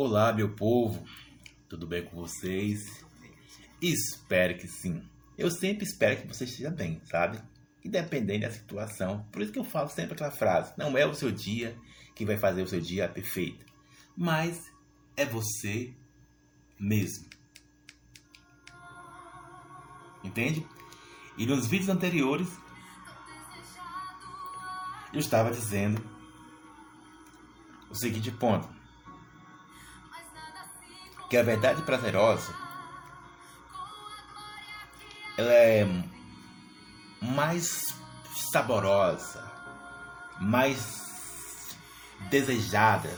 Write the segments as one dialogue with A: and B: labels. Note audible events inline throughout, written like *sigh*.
A: Olá, meu povo, tudo bem com vocês? Espero que sim. Eu sempre espero que você esteja bem, sabe? Independente da situação. Por isso que eu falo sempre aquela frase: não é o seu dia que vai fazer o seu dia perfeito, mas é você mesmo. Entende? E nos vídeos anteriores eu estava dizendo o seguinte ponto que a verdade prazerosa ela é mais saborosa, mais desejada,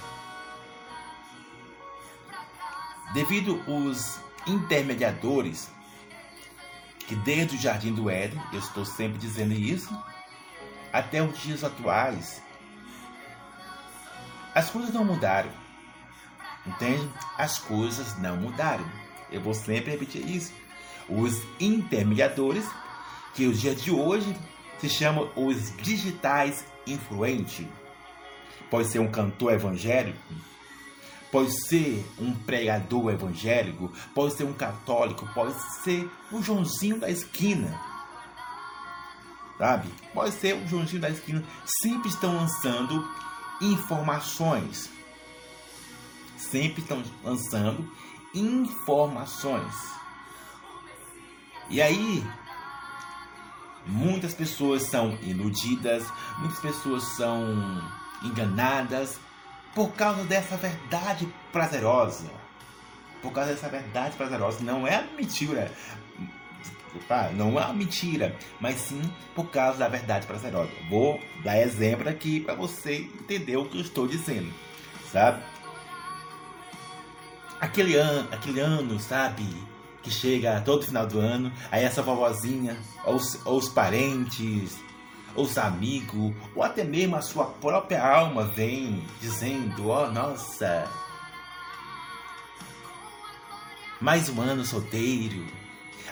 A: devido os intermediadores que desde o Jardim do Éden, eu estou sempre dizendo isso, até os dias atuais, as coisas não mudaram. Entende? As coisas não mudaram. Eu vou sempre repetir isso. Os intermediadores, que os dias de hoje se chamam os digitais influentes. Pode ser um cantor evangélico, pode ser um pregador evangélico, pode ser um católico, pode ser o Joãozinho da esquina. Sabe? Pode ser o Joãozinho da esquina. Sempre estão lançando informações sempre estão lançando informações. E aí, muitas pessoas são iludidas, muitas pessoas são enganadas por causa dessa verdade prazerosa. Por causa dessa verdade prazerosa. Não é mentira. Não é uma mentira, mas sim por causa da verdade prazerosa. Vou dar exemplo aqui para você entender o que eu estou dizendo, sabe? Aquele ano, aquele ano, sabe? Que chega todo final do ano, aí essa vovozinha, ou os, ou os parentes, ou os amigos, ou até mesmo a sua própria alma vem dizendo: Ó, oh, nossa, mais um ano solteiro.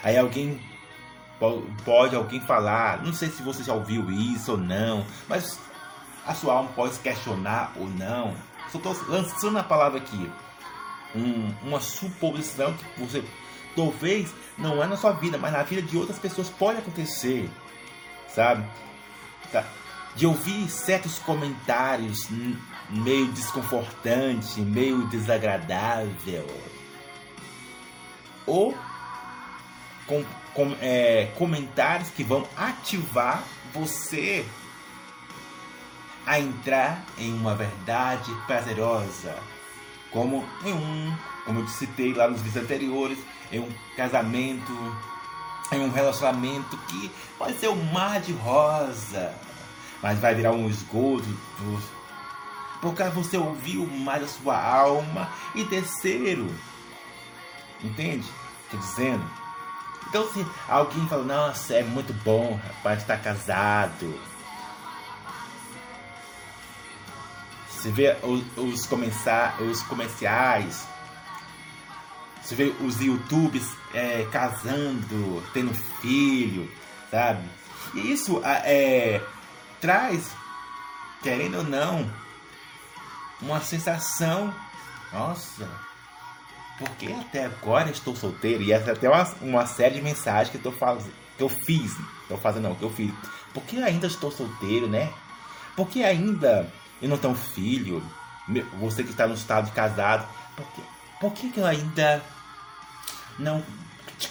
A: Aí alguém pode alguém falar, não sei se você já ouviu isso ou não, mas a sua alma pode questionar ou não. Só estou lançando a palavra aqui um, uma suposição que você talvez não é na sua vida, mas na vida de outras pessoas pode acontecer, sabe? Tá? De ouvir certos comentários meio desconfortante, meio desagradável, ou com, com é, comentários que vão ativar você a entrar em uma verdade prazerosa como em um, como eu citei lá nos vídeos anteriores, em um casamento, em um relacionamento que pode ser um mar de rosa, mas vai virar um esgoto, porque você ouviu mais a sua alma. E terceiro, entende? Estou dizendo. Então se alguém fala, nossa, é muito bom, rapaz, estar casado Você vê os, os, começar, os comerciais. Você vê os YouTubes é, casando, tendo filho, sabe? E isso é, traz, querendo ou não, uma sensação. Nossa, porque até agora estou solteiro? E essa é até uma, uma série de mensagens que, eu tô fazendo, que eu fiz. Estou fazendo não, que eu fiz. Por que ainda estou solteiro, né? Porque ainda e não tem um filho, você que está no estado de casado, por que, por que, que eu ainda não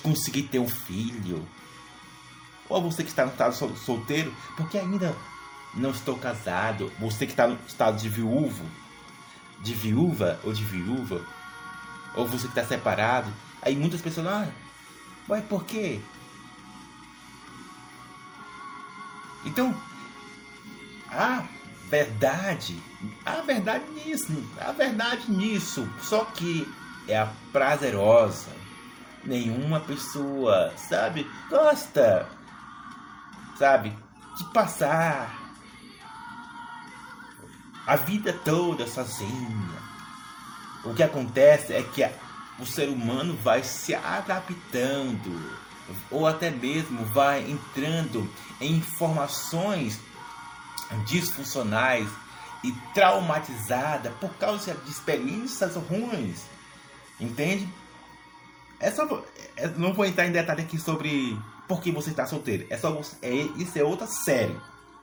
A: consegui ter um filho? Ou você que está no estado solteiro, por que ainda não estou casado? Você que está no estado de viúvo, de viúva ou de viúva, ou você que está separado, aí muitas pessoas, ah, mas por quê? Então, ah, verdade, a verdade nisso, a verdade nisso, só que é a prazerosa. Nenhuma pessoa, sabe, gosta, sabe, de passar a vida toda sozinha. O que acontece é que o ser humano vai se adaptando, ou até mesmo vai entrando em informações disfuncionais e traumatizada por causa de experiências ruins. Entende? É só, é, não vou entrar em detalhe aqui sobre por que você está solteiro. É só é, isso é outra série.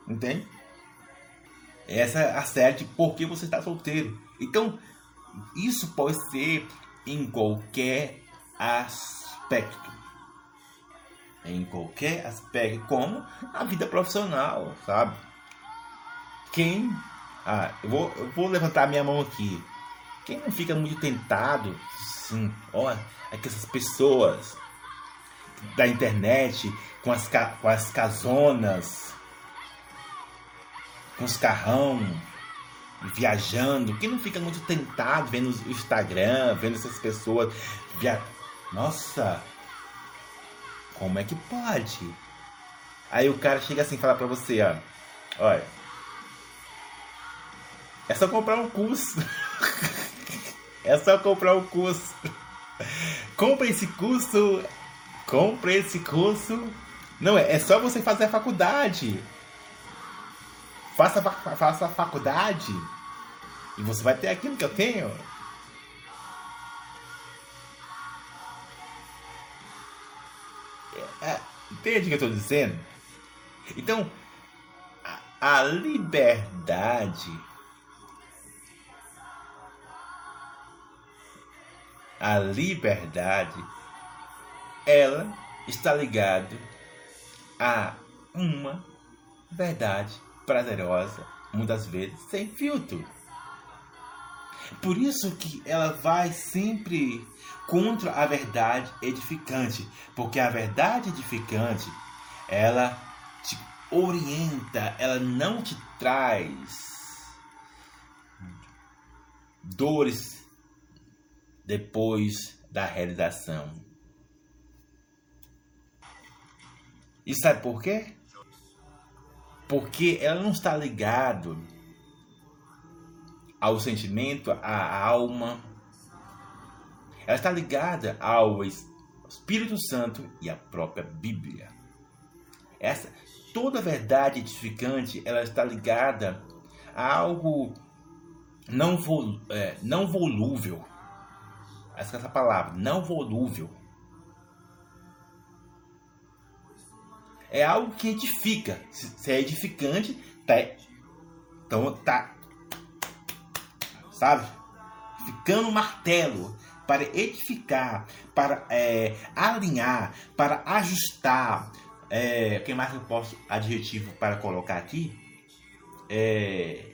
A: Entende? Essa é a série de por que você está solteiro. Então, isso pode ser em qualquer aspecto. Em qualquer aspecto, como a vida profissional, sabe? Quem. Ah, eu vou, eu vou levantar minha mão aqui. Quem não fica muito tentado, sim, olha, é que essas pessoas da internet com as, com as casonas, com os carrão, viajando, quem não fica muito tentado vendo o Instagram, vendo essas pessoas via... Nossa, como é que pode? Aí o cara chega assim e fala pra você, ó, olha, é só comprar um curso. *laughs* é só comprar um curso. Compre esse curso. Compre esse curso. Não, é, é só você fazer a faculdade. Faça, faça a faculdade. E você vai ter aquilo que eu tenho. É, entende o que eu estou dizendo? Então, a, a liberdade a liberdade, ela está ligada a uma verdade prazerosa, muitas vezes sem filtro. Por isso que ela vai sempre contra a verdade edificante, porque a verdade edificante, ela te orienta, ela não te traz dores depois da realização. E sabe por quê? Porque ela não está ligado ao sentimento, à alma. Ela está ligada ao Espírito Santo e à própria Bíblia. Essa toda verdade edificante, ela está ligada a algo não, é, não volúvel essa, palavra, não volúvel. É algo que edifica. Se é edificante, tá, então tá, sabe? Ficando martelo para edificar, para é, alinhar, para ajustar. É, que mais eu posso adjetivo para colocar aqui? É,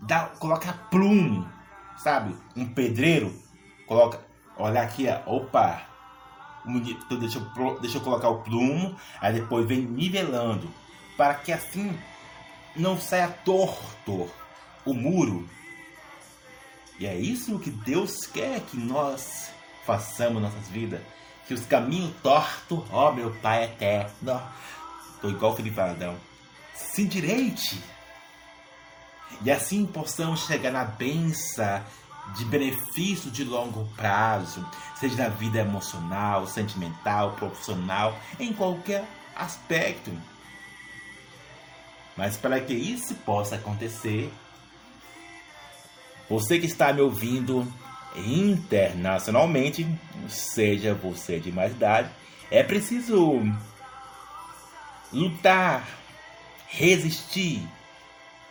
A: dá, colocar plume sabe? Um pedreiro coloca, olha aqui, ó, opa, então deixa eu, deixa eu colocar o plumo, aí depois vem nivelando, para que assim não saia torto o muro. E é isso que Deus quer que nós façamos nossas vidas. Que os caminhos tortos, ó meu Pai eterno, tô igual Felipe Adão, se direite e assim possamos chegar na benção de benefício de longo prazo, seja na vida emocional, sentimental, profissional, em qualquer aspecto. Mas para que isso possa acontecer, você que está me ouvindo internacionalmente, seja você de mais idade, é preciso lutar, resistir,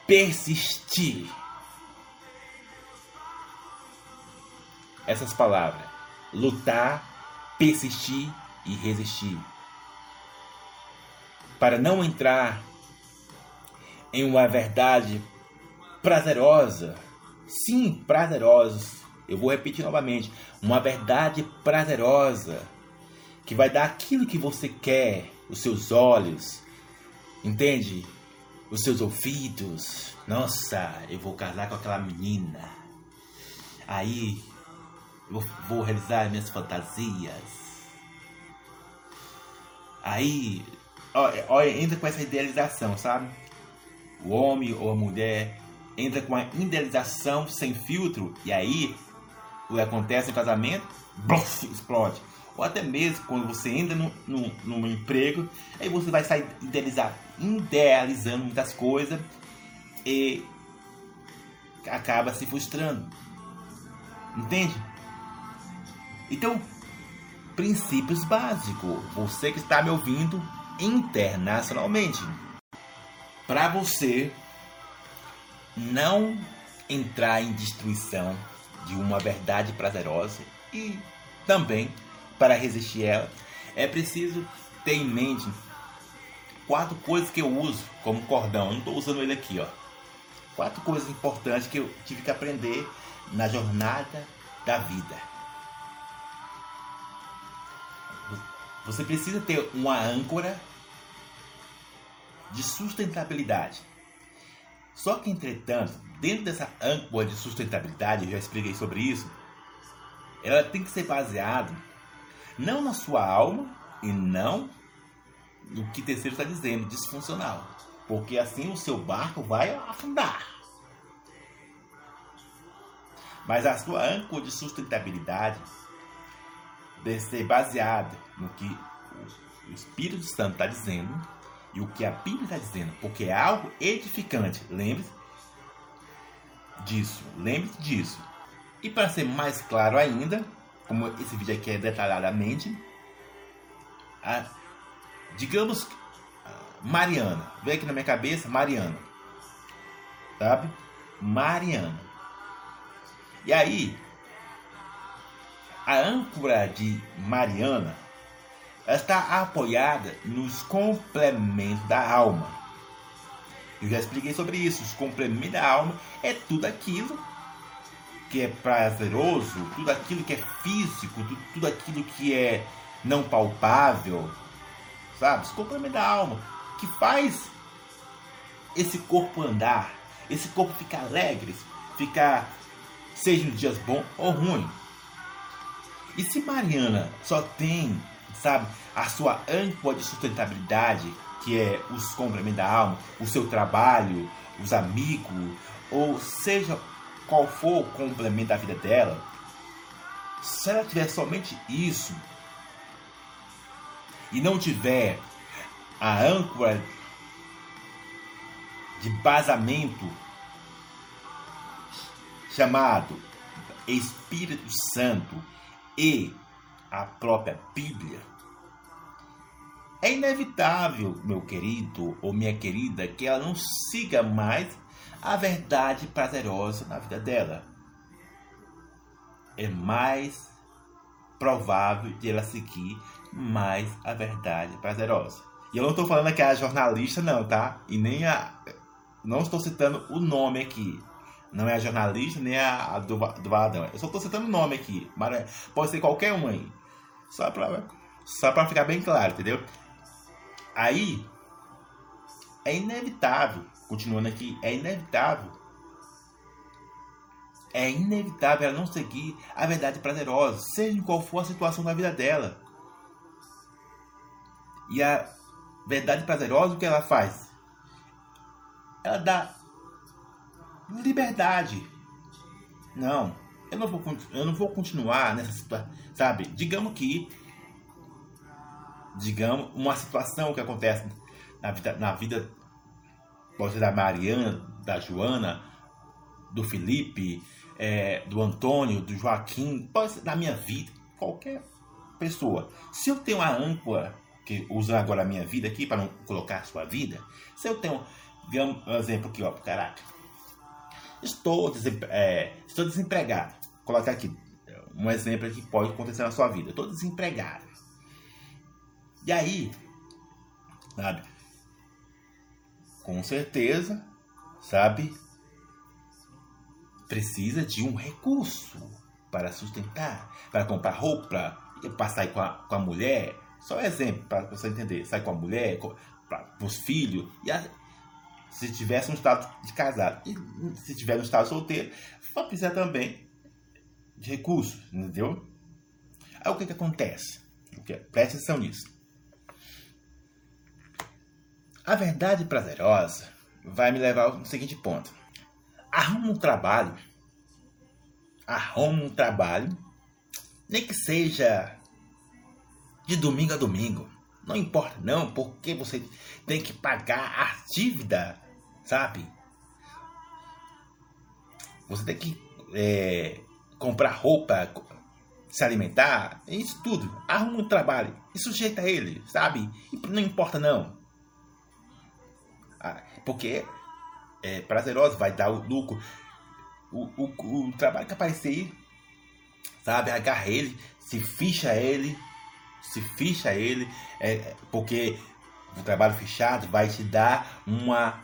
A: persistir. Essas palavras: lutar, persistir e resistir. Para não entrar em uma verdade prazerosa, sim, prazerosa. Eu vou repetir novamente: uma verdade prazerosa que vai dar aquilo que você quer, os seus olhos, entende? Os seus ouvidos. Nossa, eu vou casar com aquela menina. Aí eu vou realizar minhas fantasias. Aí, olha, entra com essa idealização, sabe? O homem ou a mulher entra com a idealização sem filtro e aí o que acontece no casamento, bluff, explode ou até mesmo quando você entra no, num emprego, aí você vai sair idealizar, idealizando muitas coisas e acaba se frustrando. Entende? Então, princípios básicos. Você que está me ouvindo internacionalmente. Para você não entrar em destruição de uma verdade prazerosa e também para resistir ela, é preciso ter em mente quatro coisas que eu uso como cordão. Eu não estou usando ele aqui, ó. Quatro coisas importantes que eu tive que aprender na jornada da vida. Você precisa ter uma âncora de sustentabilidade. Só que, entretanto, dentro dessa âncora de sustentabilidade, eu já expliquei sobre isso, ela tem que ser baseada não na sua alma e não no que terceiro está dizendo, disfuncional. Porque assim o seu barco vai afundar. Mas a sua âncora de sustentabilidade deve ser baseada no que o Espírito Santo está dizendo e o que a Bíblia está dizendo, porque é algo edificante. Lembre-se disso, lembre-se disso. E para ser mais claro ainda, como esse vídeo aqui é detalhadamente, a, digamos Mariana, veio aqui na minha cabeça Mariana, sabe? Mariana. E aí, a âncora de Mariana está apoiada nos complementos da alma. Eu já expliquei sobre isso. Os complementos da alma é tudo aquilo que é prazeroso, tudo aquilo que é físico, tudo, tudo aquilo que é não palpável, sabe? Os complementos da alma que faz esse corpo andar, esse corpo ficar alegre, ficar seja nos dias bom ou ruim. E se Mariana só tem, sabe, a sua âncora de sustentabilidade, que é os complementos da alma, o seu trabalho, os amigos, ou seja qual for o complemento da vida dela, se ela tiver somente isso e não tiver a âncora de basamento chamado Espírito Santo e a própria Bíblia, é inevitável, meu querido ou minha querida, que ela não siga mais a verdade prazerosa na vida dela. É mais provável de ela seguir mais a verdade prazerosa. E eu não estou falando que é a jornalista, não, tá? E nem a. Não estou citando o nome aqui. Não é a jornalista nem a, a do, do Valadão. Eu só estou citando o nome aqui. Mas é, pode ser qualquer um aí. Só para só pra ficar bem claro, entendeu? Aí é inevitável, continuando aqui, é inevitável. É inevitável ela não seguir a verdade prazerosa, seja qual for a situação da vida dela. E a verdade prazerosa, o que ela faz? Ela dá liberdade. Não, eu não vou, eu não vou continuar nessa situação, sabe? Digamos que, digamos, uma situação que acontece na vida, na vida pode ser da Mariana, da Joana, do Felipe, é, do Antônio, do Joaquim, pode ser da minha vida, qualquer pessoa. Se eu tenho a âncora, que usando agora a minha vida aqui para não colocar sua vida, se eu tenho, digamos, um exemplo aqui, ó, caraca, Estou, é, estou desempregado. Colocar aqui um exemplo que pode acontecer na sua vida. Estou desempregado. E aí, sabe? Com certeza, sabe? Precisa de um recurso para sustentar, para comprar roupa, para sair com a, com a mulher. Só um exemplo para você entender. Sair com a mulher, com, para os filhos. E a, se tivesse um estado de casado. E se tiver um estado solteiro, vai precisar também de recursos, entendeu? Aí o que, que acontece? Preste atenção nisso. A verdade prazerosa vai me levar ao seguinte ponto. Arruma um trabalho. Arruma um trabalho. Nem que seja de domingo a domingo. Não importa não, porque você tem que pagar a dívida, sabe? Você tem que é, comprar roupa, se alimentar, isso tudo. Arruma um trabalho e sujeita ele, sabe? E não importa não. Ah, porque é prazeroso, vai dar o lucro. O, o, o trabalho que aparecer aí, sabe? Agarra ele, se ficha ele, se ficha ele, é, porque o trabalho fechado vai te dar uma,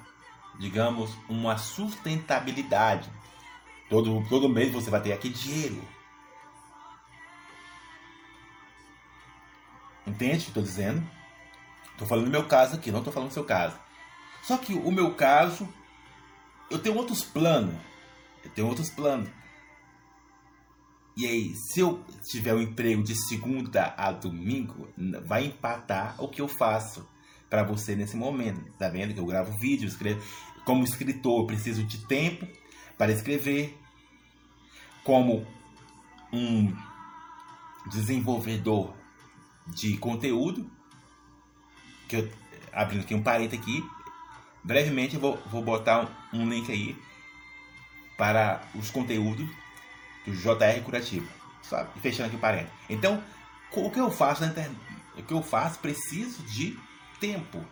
A: digamos, uma sustentabilidade. Todo, todo mês você vai ter aquele dinheiro. Entende o que estou dizendo? Estou falando do meu caso aqui, não estou falando do seu caso. Só que o meu caso, eu tenho outros planos. Eu tenho outros planos. E aí, se eu tiver um emprego de segunda a domingo, vai empatar o que eu faço para você nesse momento. Tá vendo que eu gravo vídeo, escrevo. Como escritor, eu preciso de tempo para escrever. Como um desenvolvedor de conteúdo, que eu abrindo aqui um parênteses aqui, brevemente eu vou, vou botar um link aí para os conteúdos do JR Curativo. Sabe? Fechando aqui o parênteses. Então, o que eu faço na internet? O que eu faço preciso de tempo.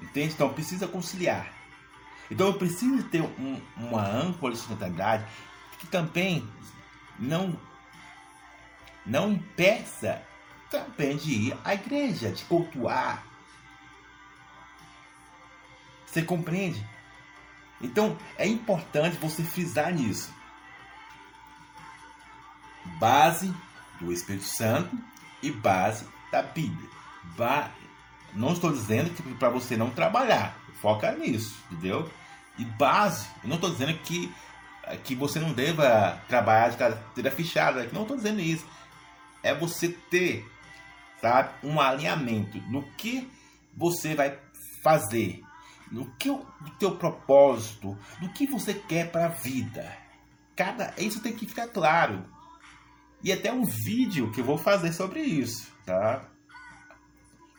A: Entende? Então precisa conciliar. Então eu preciso ter um, uma âncora de sustentabilidade que também não não impeça também de ir à igreja, de cultuar. Você compreende? Então é importante você frisar nisso. Base do Espírito Santo e base da Bíblia. Ba não estou dizendo que para você não trabalhar, foca nisso, entendeu? E base, eu não estou dizendo que, que você não deva trabalhar de carteira fechada, não estou dizendo isso. É você ter, sabe, um alinhamento no que você vai fazer no que o teu propósito, no que você quer para a vida. Cada isso tem que ficar claro. E até um vídeo que eu vou fazer sobre isso, tá?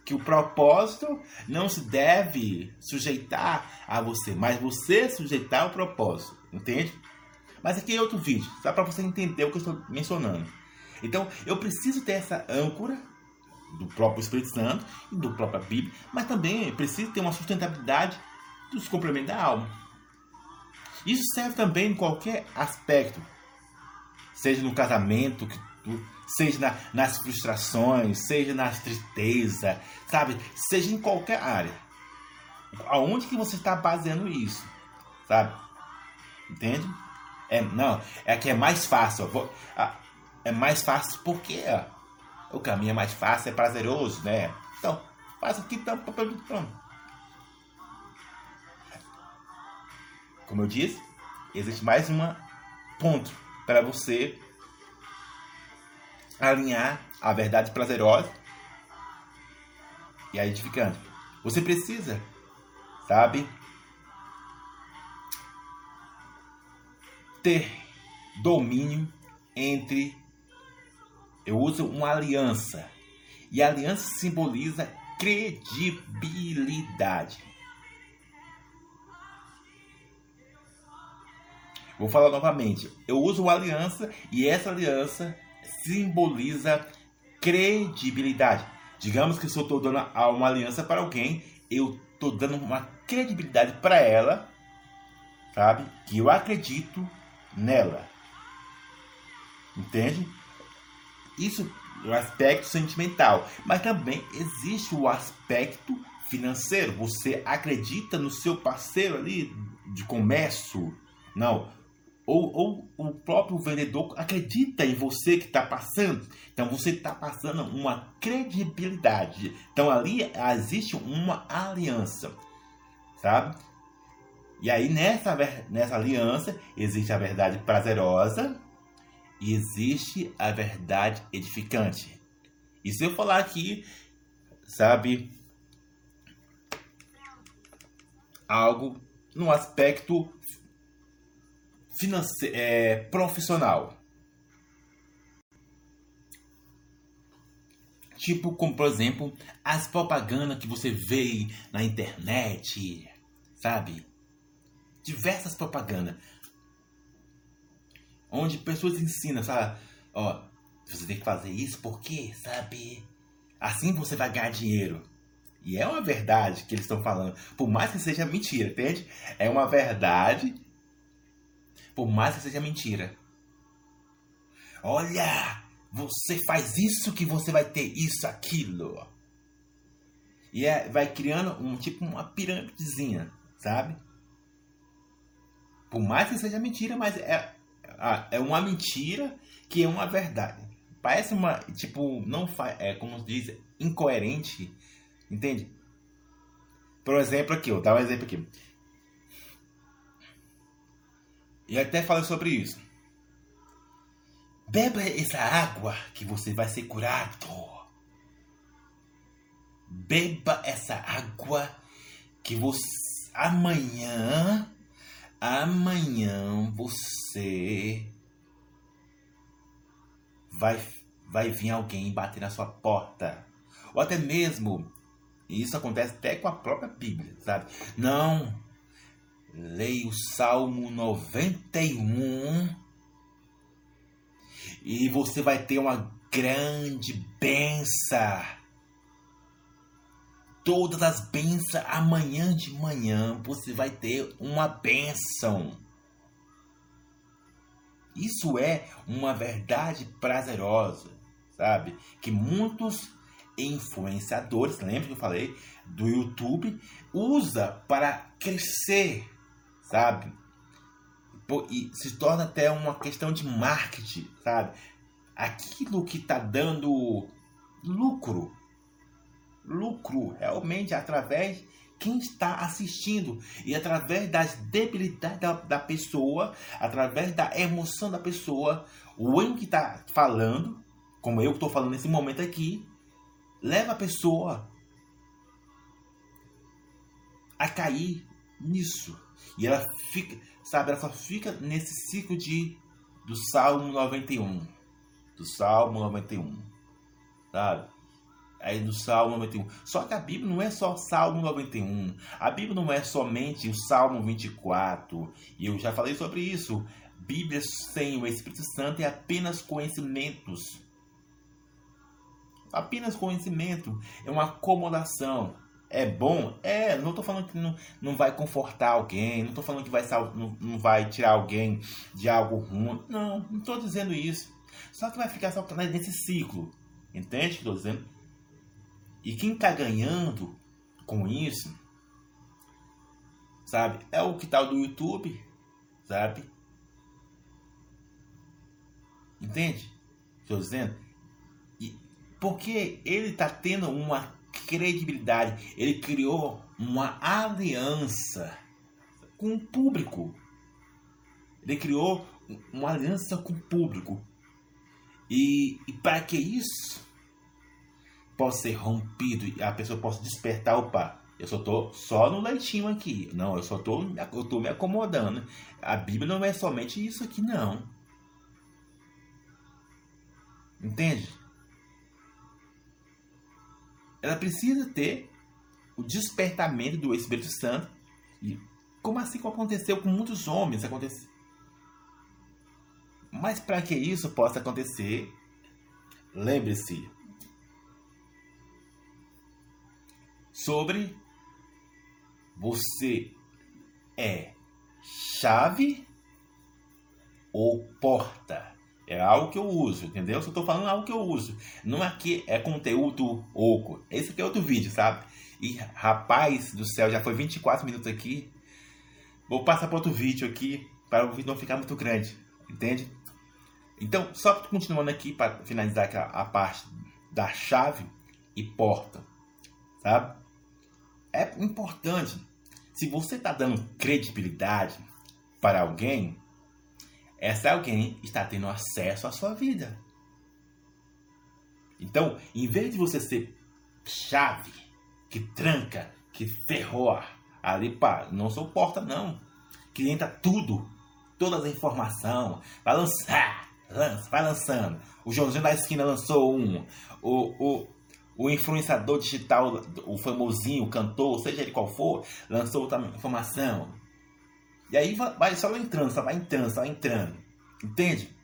A: Que o propósito não se deve sujeitar a você, mas você sujeitar ao propósito, entende? Mas aqui é outro vídeo, só para você entender o que eu estou mencionando. Então, eu preciso ter essa âncora do próprio Espírito Santo e do própria Bíblia, mas também precisa ter uma sustentabilidade dos complementos da alma. Isso serve também em qualquer aspecto, seja no casamento, seja na, nas frustrações, seja nas tristezas, sabe? Seja em qualquer área. Aonde que você está baseando isso, sabe? Entende? É, não, é que é mais fácil. Vou, ah, é mais fácil porque ó, o caminho é mais fácil, é prazeroso, né? Então, faça aqui tá, pronto. Como eu disse, existe mais um ponto para você alinhar a verdade prazerosa e a edificante. Você precisa, sabe, ter domínio entre eu uso uma aliança. E a aliança simboliza credibilidade. Vou falar novamente. Eu uso uma aliança e essa aliança simboliza credibilidade. Digamos que se eu estou dando uma aliança para alguém, eu estou dando uma credibilidade para ela, sabe? Que eu acredito nela. Entende? Isso o aspecto sentimental, mas também existe o aspecto financeiro. Você acredita no seu parceiro ali de comércio? Não. Ou, ou o próprio vendedor acredita em você que está passando. Então você está passando uma credibilidade. Então ali existe uma aliança, sabe? E aí nessa, nessa aliança existe a verdade prazerosa e existe a verdade edificante. E se eu falar aqui, sabe, algo no aspecto financeiro, é, profissional. Tipo, como por exemplo, as propagandas que você vê na internet, sabe? diversas propagandas. Onde pessoas ensinam, sabe? Ó, você tem que fazer isso porque, sabe? Assim você vai ganhar dinheiro. E é uma verdade que eles estão falando. Por mais que seja mentira, entende? É uma verdade. Por mais que seja mentira. Olha, você faz isso que você vai ter isso, aquilo. E é, vai criando um tipo uma pirâmidezinha, sabe? Por mais que seja mentira, mas é, é uma mentira que é uma verdade. Parece uma, tipo, não faz, é como se diz, incoerente, entende? Por exemplo aqui, eu dar um exemplo aqui. E até falei sobre isso. Beba essa água que você vai ser curado. Beba essa água que você amanhã amanhã você vai vai vir alguém bater na sua porta. Ou até mesmo isso acontece até com a própria Bíblia, sabe? Não. Leia o Salmo 91 e você vai ter uma grande benção todas as bênçãos amanhã de manhã você vai ter uma bênção. Isso é uma verdade prazerosa, sabe? Que muitos influenciadores, lembra que eu falei do YouTube, usa para crescer, sabe? E se torna até uma questão de marketing, sabe? Aquilo que está dando lucro lucro realmente através quem está assistindo e através das debilidades da, da pessoa, através da emoção da pessoa, o em que está falando, como eu estou falando nesse momento aqui, leva a pessoa a cair nisso. E ela fica, sabe, ela só fica nesse ciclo de do Salmo 91. Do Salmo 91. Sabe? Aí do Salmo 91. Só que a Bíblia não é só Salmo 91. A Bíblia não é somente o Salmo 24. E eu já falei sobre isso. Bíblia sem o Espírito Santo é apenas conhecimentos. Apenas conhecimento. É uma acomodação. É bom? É, não estou falando que não, não vai confortar alguém, não estou falando que vai, não, não vai tirar alguém de algo ruim. Não, não estou dizendo isso. Só que vai ficar só nesse ciclo. Entende o que estou dizendo? E quem está ganhando com isso, sabe, é o que tal do YouTube, sabe? Entende? Estou dizendo? E porque ele está tendo uma credibilidade, ele criou uma aliança com o público. Ele criou uma aliança com o público. E, e para que isso? Possa ser rompido e a pessoa possa despertar, opa, eu só tô só no leitinho aqui. Não, eu só tô, eu tô me acomodando. A Bíblia não é somente isso aqui, não. Entende? Ela precisa ter o despertamento do Espírito Santo. E como assim como aconteceu com muitos homens? Aconteceu. Mas para que isso possa acontecer, lembre-se, sobre você é chave ou porta. É algo que eu uso, entendeu? Eu tô falando algo que eu uso. Não aqui é conteúdo oco. Esse aqui é outro vídeo, sabe? E rapaz do céu, já foi 24 minutos aqui. Vou passar para outro vídeo aqui para o vídeo não ficar muito grande, entende? Então, só continuando aqui para finalizar a parte da chave e porta, sabe? É importante. Se você está dando credibilidade para alguém, essa alguém está tendo acesso à sua vida. Então, em vez de você ser chave que tranca, que ferrou ali para não sou porta não, que entra tudo, toda a informação, vai lançar, lança, vai lançando. O Joãozinho da esquina lançou um, o, o o influenciador digital, o famosinho, o cantor, seja ele qual for, lançou outra informação. E aí vai só entrando, só vai entrando, só vai entrando. Entende?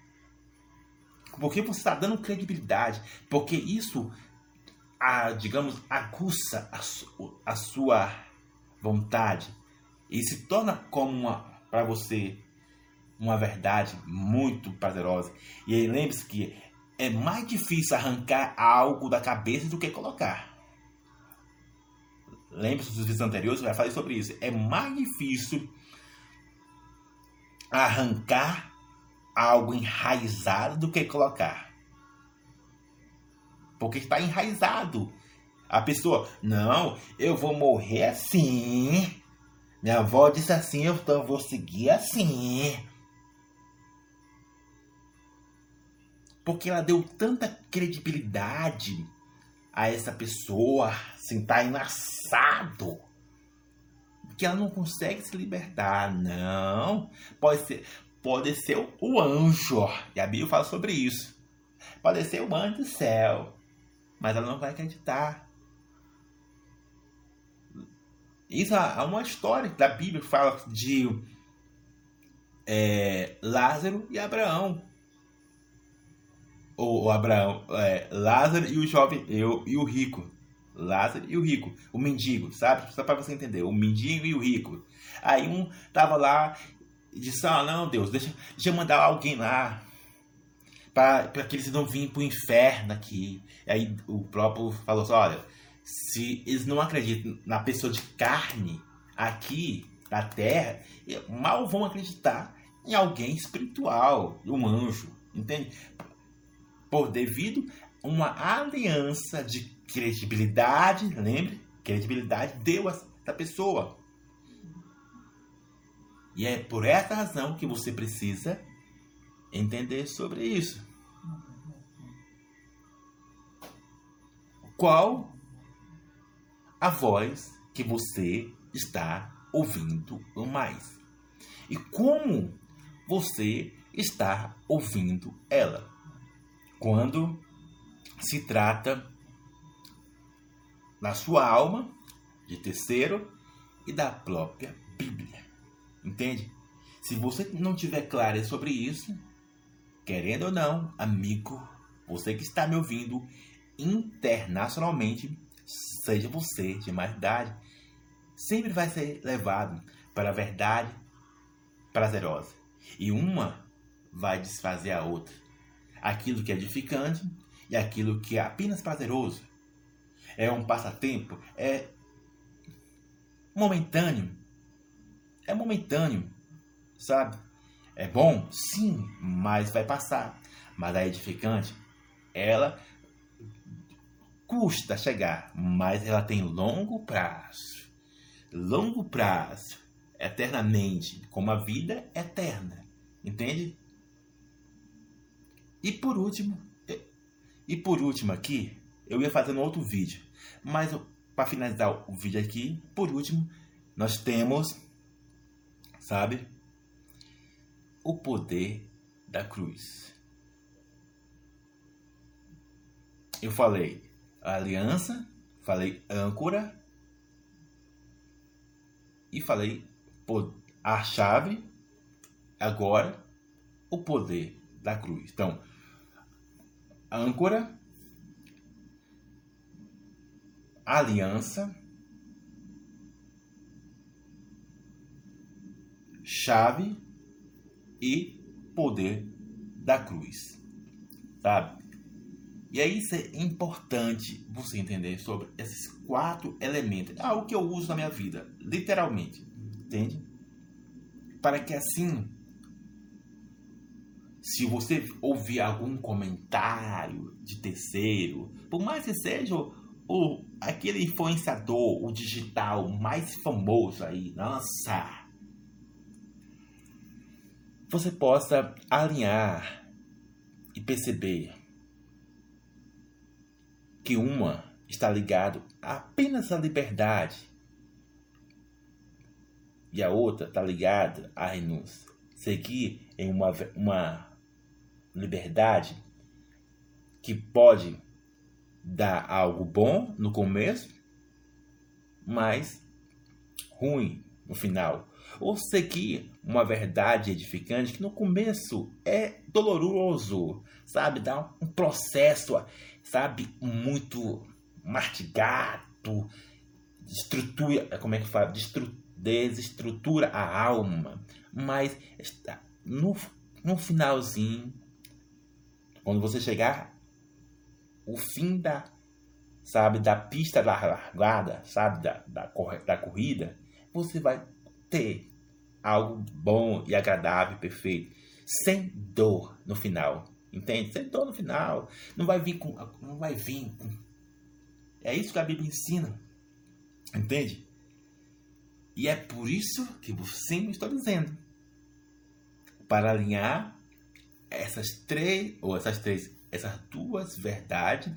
A: Porque você está dando credibilidade. Porque isso, a, digamos, aguça a, su, a sua vontade. E se torna como para você uma verdade muito prazerosa. E lembre-se que é mais difícil arrancar algo da cabeça do que colocar. Lembre-se dos vídeos anteriores, eu já falei sobre isso. É mais difícil arrancar algo enraizado do que colocar. Porque está enraizado. A pessoa, não, eu vou morrer assim. Minha avó disse assim, então eu vou seguir assim. Porque ela deu tanta credibilidade a essa pessoa, assim, enlaçado que ela não consegue se libertar. Não. Pode ser, pode ser o anjo. E a Bíblia fala sobre isso. Pode ser o anjo do céu. Mas ela não vai acreditar. Isso há uma história da Bíblia que fala de é, Lázaro e Abraão. Ou, Abraão, é, Lázaro e o jovem, eu e o rico. Lázaro e o rico, o mendigo, sabe? Só para você entender, o mendigo e o rico. Aí um tava lá e disse: Ah, não, Deus, deixa, deixa eu mandar alguém lá para que eles não vinham para o inferno aqui. Aí o próprio falou assim: Olha, se eles não acreditam na pessoa de carne aqui na terra, mal vão acreditar em alguém espiritual, um anjo, entende? Por devido a uma aliança de credibilidade, lembre, credibilidade deu a essa pessoa. E é por essa razão que você precisa entender sobre isso. Qual a voz que você está ouvindo mais? E como você está ouvindo ela? Quando se trata na sua alma, de terceiro, e da própria Bíblia. Entende? Se você não tiver claro sobre isso, querendo ou não, amigo, você que está me ouvindo internacionalmente, seja você de mais idade, sempre vai ser levado para a verdade prazerosa. E uma vai desfazer a outra. Aquilo que é edificante e aquilo que é apenas prazeroso é um passatempo, é momentâneo. É momentâneo, sabe? É bom? Sim, mas vai passar. Mas a edificante, ela custa chegar, mas ela tem longo prazo. Longo prazo, eternamente, como a vida eterna. Entende? E por último, e por último aqui, eu ia fazer um outro vídeo. Mas para finalizar o vídeo aqui, por último, nós temos, sabe, o poder da cruz. Eu falei aliança, falei âncora e falei a chave, agora o poder da cruz. Então, âncora, aliança, chave e poder da cruz, sabe? E aí isso é importante você entender sobre esses quatro elementos. É algo que eu uso na minha vida, literalmente, entende? Para que assim, se você ouvir algum comentário de terceiro, por mais que seja o, aquele influenciador, o digital mais famoso aí, nossa, você possa alinhar e perceber que uma está ligado apenas à liberdade e a outra está ligada a nos seguir em uma, uma liberdade que pode dá algo bom no começo, mas ruim no final. ou seguir uma verdade edificante que no começo é doloroso, sabe? Dá um processo, sabe? Muito mastigado, estrutura, como é que fala? Desestrutura a alma, mas no, no finalzinho, quando você chegar o fim da sabe, da pista da largada, sabe, da, da, da corrida, você vai ter algo bom e agradável, perfeito, sem dor no final, entende? Sem dor no final, não vai vir com, não vai vir com... É isso que a Bíblia ensina, entende? E é por isso que me está dizendo, para alinhar essas três ou essas três, essas duas verdades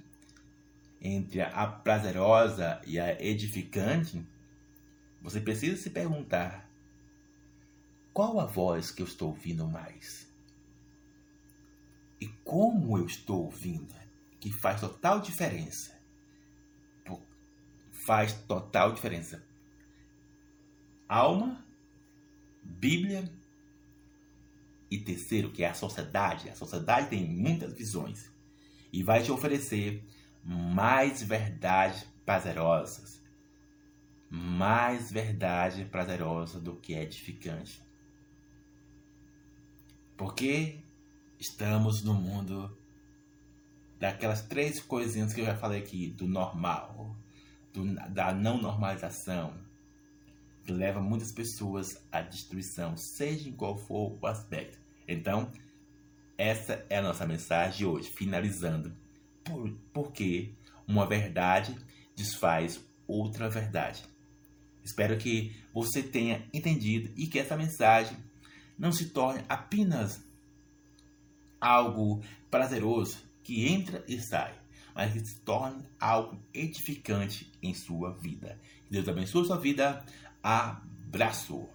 A: entre a prazerosa e a edificante, você precisa se perguntar: qual a voz que eu estou ouvindo mais? E como eu estou ouvindo? Que faz total diferença. Faz total diferença. Alma, Bíblia e terceiro, que é a sociedade. A sociedade tem muitas visões e vai te oferecer mais verdades prazerosas. Mais verdade prazerosa do que edificante. Porque estamos no mundo daquelas três coisinhas que eu já falei aqui, do normal, do, da não normalização, que leva muitas pessoas à destruição, seja em qual for o aspecto. Então, essa é a nossa mensagem de hoje, finalizando por, porque uma verdade desfaz outra verdade. Espero que você tenha entendido e que essa mensagem não se torne apenas algo prazeroso que entra e sai, mas que se torne algo edificante em sua vida. Deus abençoe sua vida. Abraço!